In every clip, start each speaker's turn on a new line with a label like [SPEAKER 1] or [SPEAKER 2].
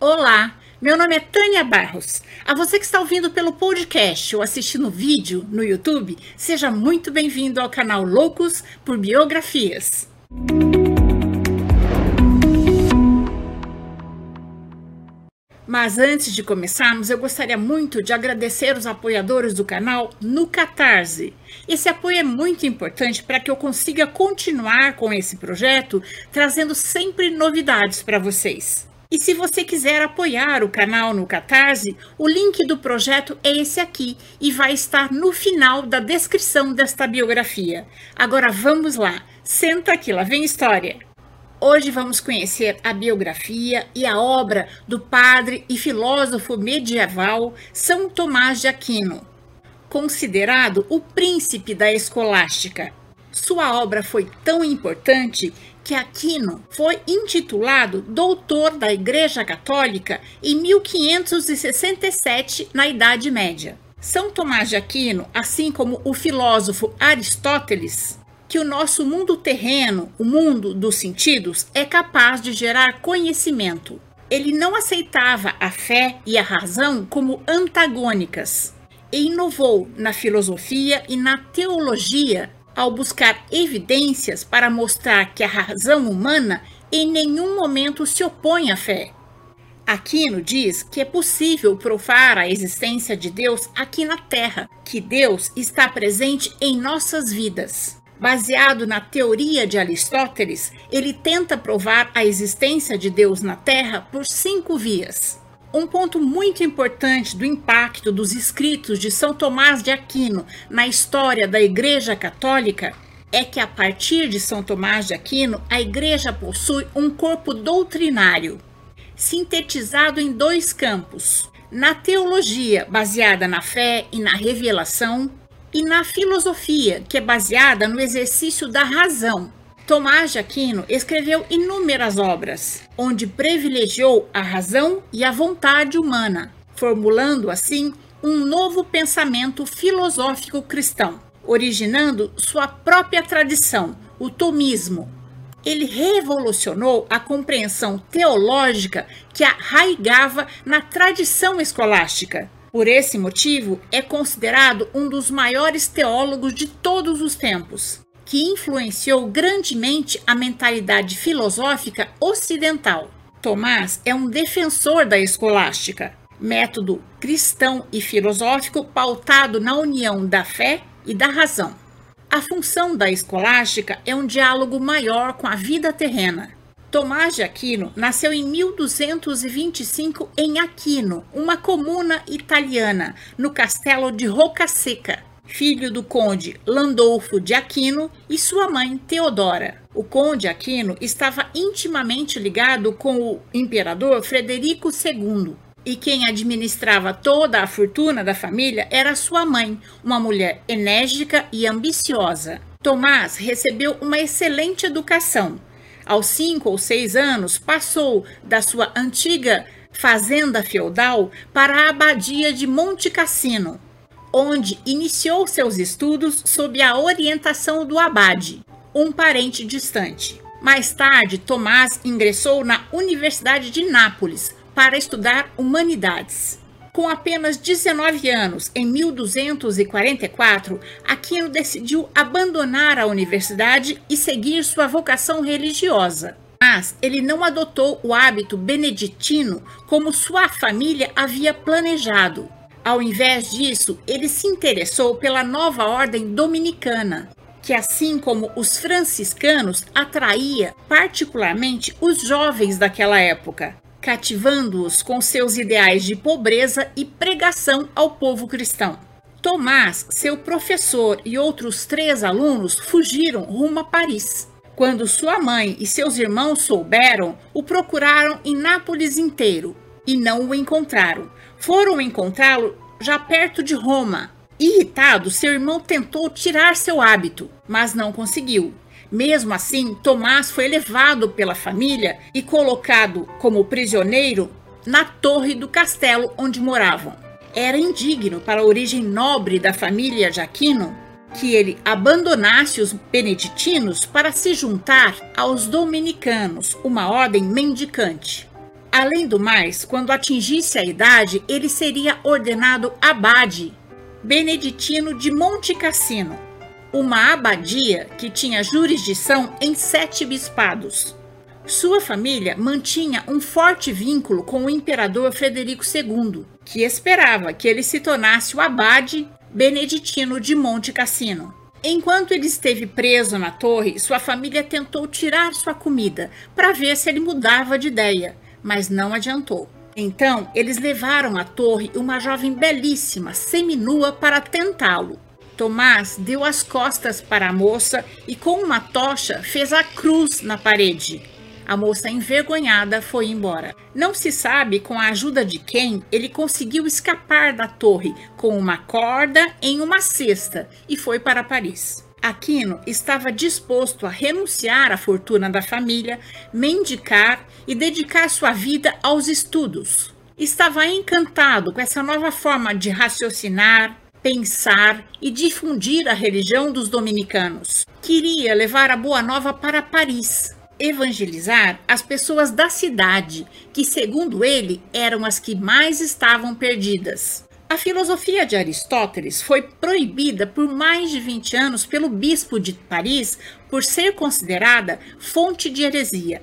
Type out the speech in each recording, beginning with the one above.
[SPEAKER 1] Olá, meu nome é Tânia Barros. A você que está ouvindo pelo podcast ou assistindo vídeo no YouTube, seja muito bem-vindo ao canal Loucos por Biografias. Mas antes de começarmos, eu gostaria muito de agradecer os apoiadores do canal no Catarse. Esse apoio é muito importante para que eu consiga continuar com esse projeto, trazendo sempre novidades para vocês. E se você quiser apoiar o canal no Catarse, o link do projeto é esse aqui e vai estar no final da descrição desta biografia. Agora vamos lá, senta aqui, lá vem história. Hoje vamos conhecer a biografia e a obra do padre e filósofo medieval São Tomás de Aquino, considerado o príncipe da escolástica. Sua obra foi tão importante que Aquino foi intitulado doutor da Igreja Católica em 1567, na Idade Média. São Tomás de Aquino, assim como o filósofo Aristóteles, que o nosso mundo terreno, o mundo dos sentidos, é capaz de gerar conhecimento. Ele não aceitava a fé e a razão como antagônicas e inovou na filosofia e na teologia ao buscar evidências para mostrar que a razão humana em nenhum momento se opõe à fé. Aquino diz que é possível provar a existência de Deus aqui na Terra, que Deus está presente em nossas vidas. Baseado na teoria de Aristóteles, ele tenta provar a existência de Deus na Terra por cinco vias. Um ponto muito importante do impacto dos escritos de São Tomás de Aquino na história da Igreja Católica é que, a partir de São Tomás de Aquino, a Igreja possui um corpo doutrinário, sintetizado em dois campos: na teologia, baseada na fé e na revelação, e na filosofia, que é baseada no exercício da razão, Tomás de Aquino escreveu inúmeras obras, onde privilegiou a razão e a vontade humana, formulando assim um novo pensamento filosófico cristão, originando sua própria tradição, o tomismo. Ele revolucionou a compreensão teológica que arraigava na tradição escolástica. Por esse motivo, é considerado um dos maiores teólogos de todos os tempos que influenciou grandemente a mentalidade filosófica ocidental. Tomás é um defensor da escolástica, método cristão e filosófico pautado na união da fé e da razão. A função da escolástica é um diálogo maior com a vida terrena. Tomás de Aquino nasceu em 1225 em Aquino, uma comuna italiana, no castelo de Roccaseca, filho do conde Landolfo de Aquino e sua mãe Teodora. O conde Aquino estava intimamente ligado com o imperador Frederico II, e quem administrava toda a fortuna da família era sua mãe, uma mulher enérgica e ambiciosa. Tomás recebeu uma excelente educação. Aos cinco ou seis anos, passou da sua antiga fazenda feudal para a abadia de Monte Cassino, onde iniciou seus estudos sob a orientação do abade, um parente distante. Mais tarde, Tomás ingressou na Universidade de Nápoles para estudar humanidades. Com apenas 19 anos, em 1244, Aquino decidiu abandonar a universidade e seguir sua vocação religiosa. Mas ele não adotou o hábito beneditino como sua família havia planejado. Ao invés disso, ele se interessou pela nova ordem dominicana, que, assim como os franciscanos, atraía particularmente os jovens daquela época, cativando-os com seus ideais de pobreza e pregação ao povo cristão. Tomás, seu professor e outros três alunos fugiram rumo a Paris. Quando sua mãe e seus irmãos souberam, o procuraram em Nápoles inteiro e não o encontraram. Foram encontrá-lo já perto de Roma. Irritado, seu irmão tentou tirar seu hábito, mas não conseguiu. Mesmo assim, Tomás foi levado pela família e colocado como prisioneiro na torre do castelo onde moravam. Era indigno para a origem nobre da família de Aquino que ele abandonasse os beneditinos para se juntar aos dominicanos, uma ordem mendicante. Além do mais, quando atingisse a idade, ele seria ordenado abade, beneditino de Monte Cassino, uma abadia que tinha jurisdição em sete bispados. Sua família mantinha um forte vínculo com o imperador Frederico II, que esperava que ele se tornasse o abade beneditino de Monte Cassino. Enquanto ele esteve preso na torre, sua família tentou tirar sua comida para ver se ele mudava de ideia, mas não adiantou. Então, eles levaram à torre uma jovem belíssima, seminua, para tentá-lo. Tomás deu as costas para a moça e, com uma tocha, fez a cruz na parede. A moça, envergonhada, foi embora. Não se sabe com a ajuda de quem ele conseguiu escapar da torre com uma corda em uma cesta e foi para Paris. Aquino estava disposto a renunciar à fortuna da família, mendicar e dedicar sua vida aos estudos. Estava encantado com essa nova forma de raciocinar, pensar e difundir a religião dos dominicanos. Queria levar a boa nova para Paris, evangelizar as pessoas da cidade, que, segundo ele, eram as que mais estavam perdidas. A filosofia de Aristóteles foi proibida por mais de 20 anos pelo bispo de Paris por ser considerada fonte de heresia.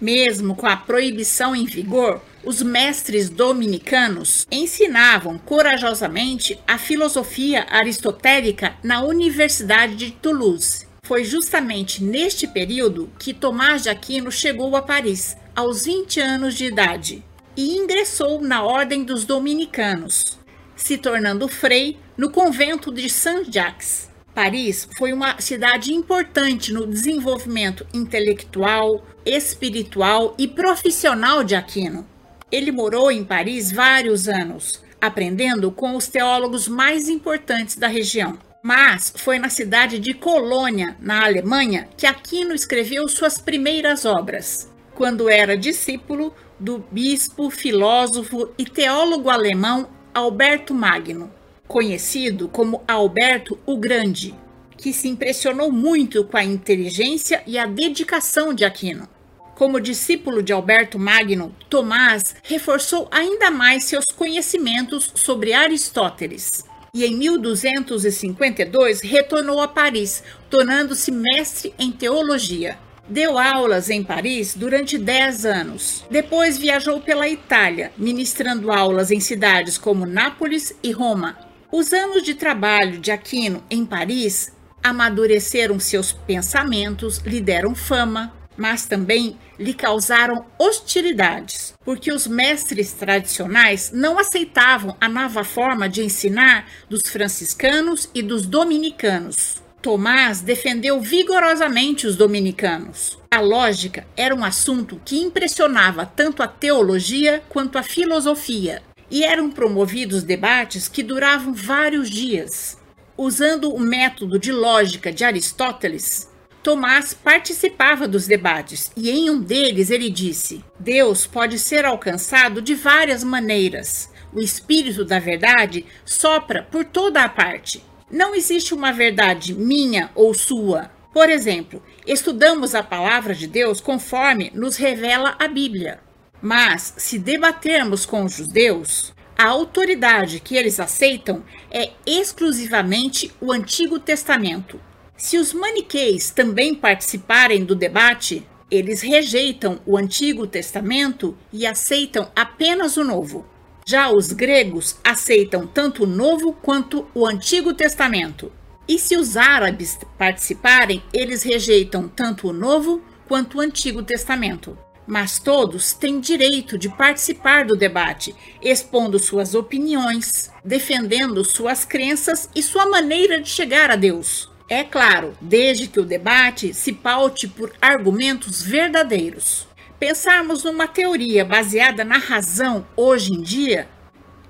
[SPEAKER 1] Mesmo com a proibição em vigor, os mestres dominicanos ensinavam corajosamente a filosofia aristotélica na Universidade de Toulouse. Foi justamente neste período que Tomás de Aquino chegou a Paris, aos 20 anos de idade, e ingressou na Ordem dos Dominicanos, se tornando frei no convento de Saint-Jacques. Paris foi uma cidade importante no desenvolvimento intelectual, espiritual e profissional de Aquino. Ele morou em Paris vários anos, aprendendo com os teólogos mais importantes da região. Mas foi na cidade de Colônia, na Alemanha, que Aquino escreveu suas primeiras obras, quando era discípulo do bispo, filósofo e teólogo alemão Alberto Magno conhecido como Alberto o Grande, que se impressionou muito com a inteligência e a dedicação de Aquino. Como discípulo de Alberto Magno, Tomás reforçou ainda mais seus conhecimentos sobre Aristóteles. E em 1252 retornou a Paris, tornando-se mestre em teologia. Deu aulas em Paris durante 10 anos. Depois viajou pela Itália, ministrando aulas em cidades como Nápoles e Roma, os anos de trabalho de Aquino em Paris amadureceram seus pensamentos, lhe deram fama, mas também lhe causaram hostilidades, porque os mestres tradicionais não aceitavam a nova forma de ensinar dos franciscanos e dos dominicanos. Tomás defendeu vigorosamente os dominicanos. A lógica era um assunto que impressionava tanto a teologia quanto a filosofia, e eram promovidos debates que duravam vários dias. Usando o método de lógica de Aristóteles, Tomás participava dos debates e em um deles ele disse: Deus pode ser alcançado de várias maneiras. O espírito da verdade sopra por toda a parte. Não existe uma verdade minha ou sua. Por exemplo, estudamos a palavra de Deus conforme nos revela a Bíblia. Mas, se debatermos com os judeus, a autoridade que eles aceitam é exclusivamente o Antigo Testamento. Se os maniqueis também participarem do debate, eles rejeitam o Antigo Testamento e aceitam apenas o Novo. Já os gregos aceitam tanto o Novo quanto o Antigo Testamento. E se os árabes participarem, eles rejeitam tanto o Novo quanto o Antigo Testamento mas todos têm direito de participar do debate, expondo suas opiniões, defendendo suas crenças e sua maneira de chegar a Deus. É claro, desde que o debate se paute por argumentos verdadeiros. Pensarmos numa teoria baseada na razão hoje em dia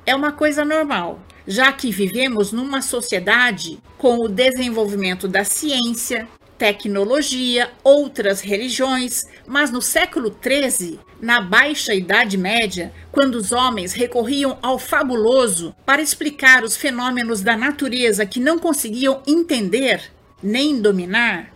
[SPEAKER 1] é uma coisa normal, já que vivemos numa sociedade com o desenvolvimento da ciência, tecnologia, outras religiões, mas no século XIII, na Baixa Idade Média, quando os homens recorriam ao fabuloso para explicar os fenômenos da natureza que não conseguiam entender nem dominar,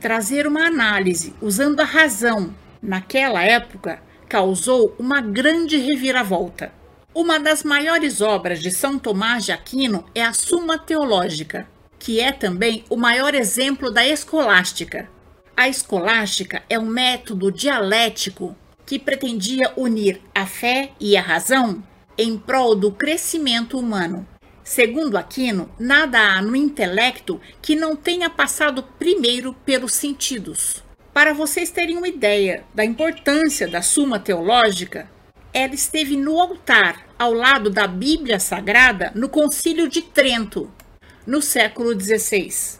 [SPEAKER 1] trazer uma análise usando a razão naquela época causou uma grande reviravolta. Uma das maiores obras de São Tomás de Aquino é a Suma Teológica, que é também o maior exemplo da escolástica. A escolástica é um método dialético que pretendia unir a fé e a razão em prol do crescimento humano. Segundo Aquino, nada há no intelecto que não tenha passado primeiro pelos sentidos. Para vocês terem uma ideia da importância da Suma Teológica, ela esteve no altar, ao lado da Bíblia Sagrada, no Concílio de Trento, no século XVI.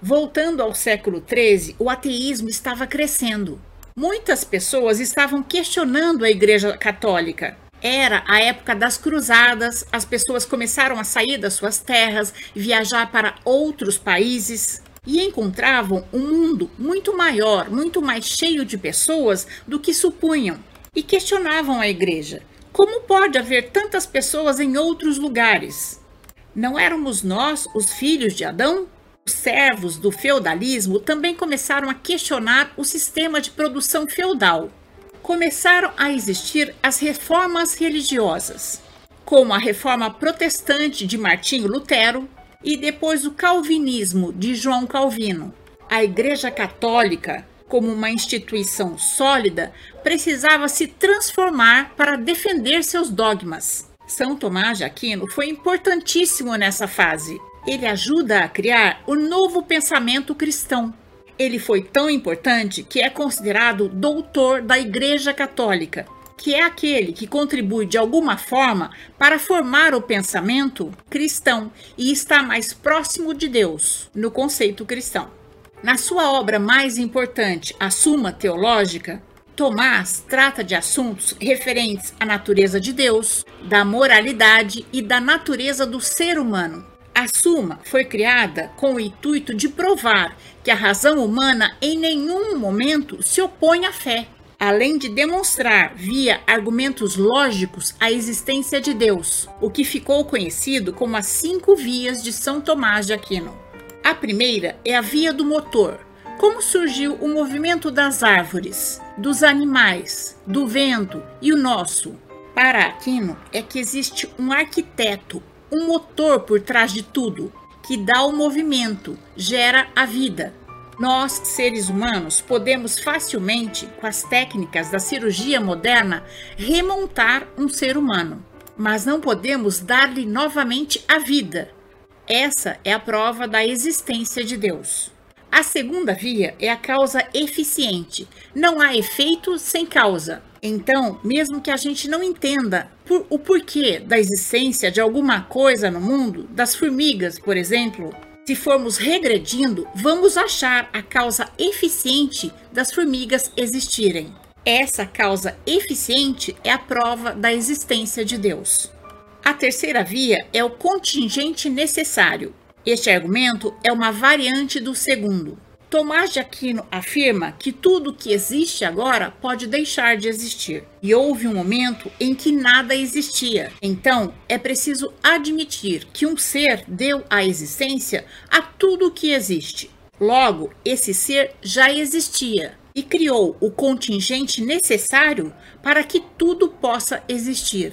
[SPEAKER 1] Voltando ao século XIII, o ateísmo estava crescendo. Muitas pessoas estavam questionando a Igreja Católica. Era a época das cruzadas, as pessoas começaram a sair das suas terras, viajar para outros países e encontravam um mundo muito maior, muito mais cheio de pessoas do que supunham e questionavam a igreja. Como pode haver tantas pessoas em outros lugares? Não éramos nós os filhos de Adão? Os servos do feudalismo também começaram a questionar o sistema de produção feudal. Começaram a existir as reformas religiosas, como a reforma protestante de Martinho Lutero e depois o calvinismo de João Calvino. A Igreja Católica como uma instituição sólida, precisava se transformar para defender seus dogmas. São Tomás de Aquino foi importantíssimo nessa fase. Ele ajuda a criar o novo pensamento cristão. Ele foi tão importante que é considerado doutor da Igreja Católica, que é aquele que contribui de alguma forma para formar o pensamento cristão e está mais próximo de Deus no conceito cristão. Na sua obra mais importante, A Suma Teológica, Tomás trata de assuntos referentes à natureza de Deus, da moralidade e da natureza do ser humano. A Suma foi criada com o intuito de provar que a razão humana em nenhum momento se opõe à fé, além de demonstrar via argumentos lógicos a existência de Deus, o que ficou conhecido como as cinco vias de São Tomás de Aquino. A primeira é a via do motor. Como surgiu o movimento das árvores, dos animais, do vento e o nosso? Para Aquino é que existe um arquiteto, um motor por trás de tudo, que dá o movimento, gera a vida. Nós, seres humanos, podemos facilmente, com as técnicas da cirurgia moderna, remontar um ser humano, mas não podemos dar-lhe novamente a vida. Essa é a prova da existência de Deus. A segunda via é a causa eficiente. Não há efeito sem causa. Então, mesmo que a gente não entenda por, o porquê da existência de alguma coisa no mundo, das formigas, por exemplo, se formos regredindo, vamos achar a causa eficiente das formigas existirem. Essa causa eficiente é a prova da existência de Deus. A terceira via é o contingente necessário. Este argumento é uma variante do segundo. Tomás de Aquino afirma que tudo que existe agora pode deixar de existir. E houve um momento em que nada existia. Então, é preciso admitir que um ser deu a existência a tudo que existe. Logo, esse ser já existia e criou o contingente necessário para que tudo possa existir.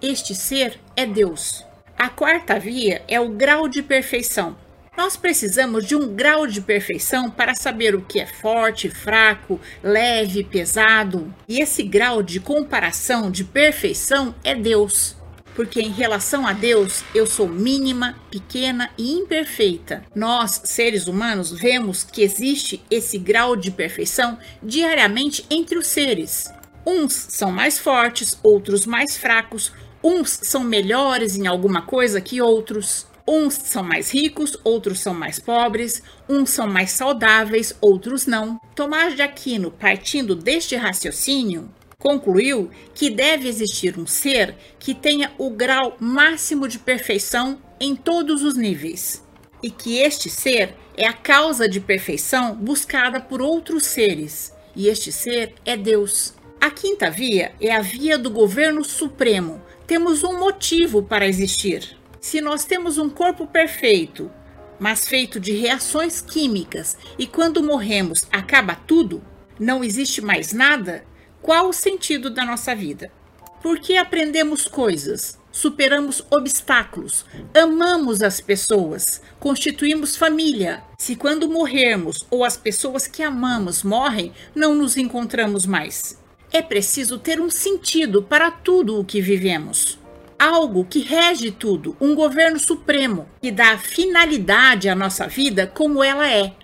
[SPEAKER 1] Este ser é Deus. A quarta via é o grau de perfeição. Nós precisamos de um grau de perfeição para saber o que é forte, fraco, leve, pesado. E esse grau de comparação de perfeição é Deus. Porque em relação a Deus, eu sou mínima, pequena e imperfeita. Nós, seres humanos, vemos que existe esse grau de perfeição diariamente entre os seres. Uns são mais fortes, outros mais fracos, Uns são melhores em alguma coisa que outros. Uns são mais ricos, outros são mais pobres, uns são mais saudáveis, outros não. Tomás de Aquino, partindo deste raciocínio, concluiu que deve existir um ser que tenha o grau máximo de perfeição em todos os níveis, e que este ser é a causa de perfeição buscada por outros seres, e este ser é Deus. A quinta via é a via do governo supremo, temos um motivo para existir. Se nós temos um corpo perfeito, mas feito de reações químicas, e quando morremos acaba tudo, não existe mais nada, Qual o sentido da nossa vida? Por que aprendemos coisas? Superamos obstáculos, amamos as pessoas, constituímos família. Se quando morrermos ou as pessoas que amamos morrem, não nos encontramos mais. É preciso ter um sentido para tudo o que vivemos. Algo que rege tudo, um governo supremo, que dá finalidade à nossa vida como ela é.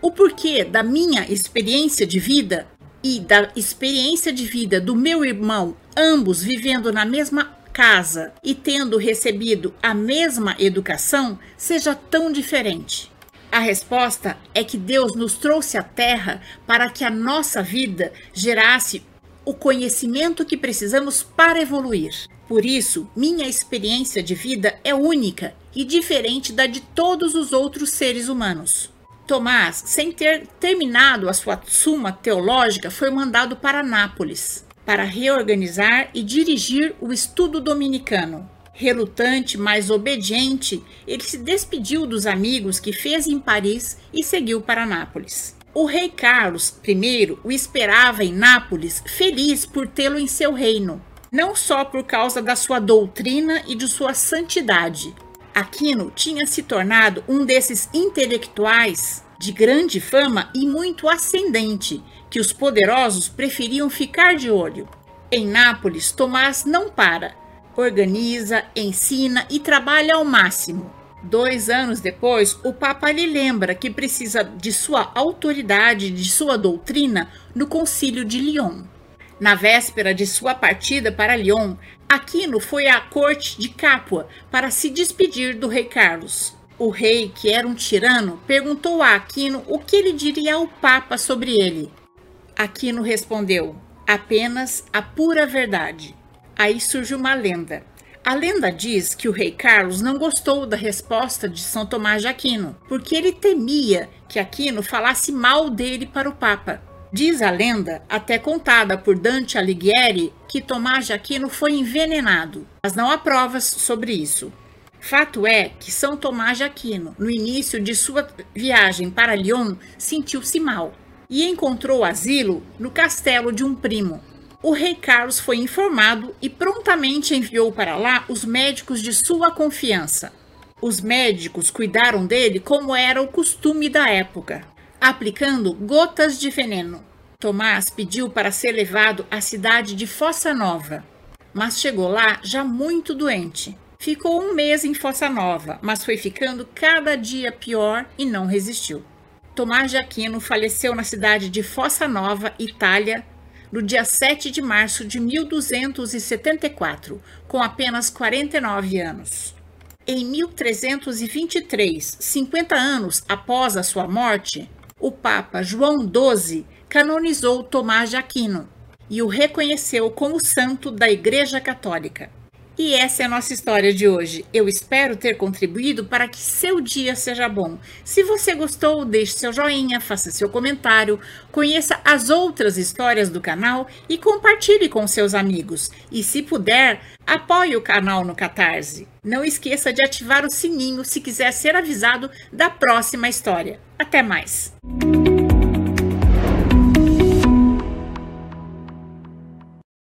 [SPEAKER 1] O porquê da minha experiência de vida e da experiência de vida do meu irmão, ambos vivendo na mesma casa e tendo recebido a mesma educação, seja tão diferente? A resposta é que Deus nos trouxe à Terra para que a nossa vida gerasse o conhecimento que precisamos para evoluir. Por isso, minha experiência de vida é única e diferente da de todos os outros seres humanos. Tomás, sem ter terminado a sua suma teológica, foi mandado para Nápoles para reorganizar e dirigir o estudo dominicano. Relutante, mas obediente, ele se despediu dos amigos que fez em Paris e seguiu para Nápoles. O rei Carlos I o esperava em Nápoles, feliz por tê-lo em seu reino, não só por causa da sua doutrina e de sua santidade, Aquino tinha se tornado um desses intelectuais de grande fama e muito ascendente, que os poderosos preferiam ficar de olho. Em Nápoles, Tomás não para, organiza, ensina e trabalha ao máximo. Dois anos depois, o Papa lhe lembra que precisa de sua autoridade, de sua doutrina, no Concílio de Lyon. Na véspera de sua partida para Lyon, Aquino foi à corte de Capua para se despedir do rei Carlos. O rei, que era um tirano, perguntou a Aquino o que ele diria ao Papa sobre ele. Aquino respondeu: apenas a pura verdade. Aí surge uma lenda. A lenda diz que o rei Carlos não gostou da resposta de São Tomás de Aquino, porque ele temia que Aquino falasse mal dele para o Papa. Diz a lenda, até contada por Dante Alighieri, que Tomás de Aquino foi envenenado, mas não há provas sobre isso. Fato é que São Tomás de Aquino, no início de sua viagem para Lyon, sentiu-se mal e encontrou asilo no castelo de um primo. O rei Carlos foi informado e prontamente enviou para lá os médicos de sua confiança. Os médicos cuidaram dele como era o costume da época aplicando gotas de veneno. Tomás pediu para ser levado à cidade de Fossa Nova, mas chegou lá já muito doente. Ficou um mês em Fossa Nova, mas foi ficando cada dia pior e não resistiu. Tomás de Aquino faleceu na cidade de Fossa Nova, Itália, no dia 7 de março de 1274, com apenas 49 anos. Em 1323, 50 anos após a sua morte, o Papa João XII canonizou Tomás de Aquino e o reconheceu como santo da Igreja Católica. E essa é a nossa história de hoje. Eu espero ter contribuído para que seu dia seja bom. Se você gostou, deixe seu joinha, faça seu comentário, conheça as outras histórias do canal e compartilhe com seus amigos. E se puder, apoie o canal no Catarse. Não esqueça de ativar o sininho se quiser ser avisado da próxima história. Até mais!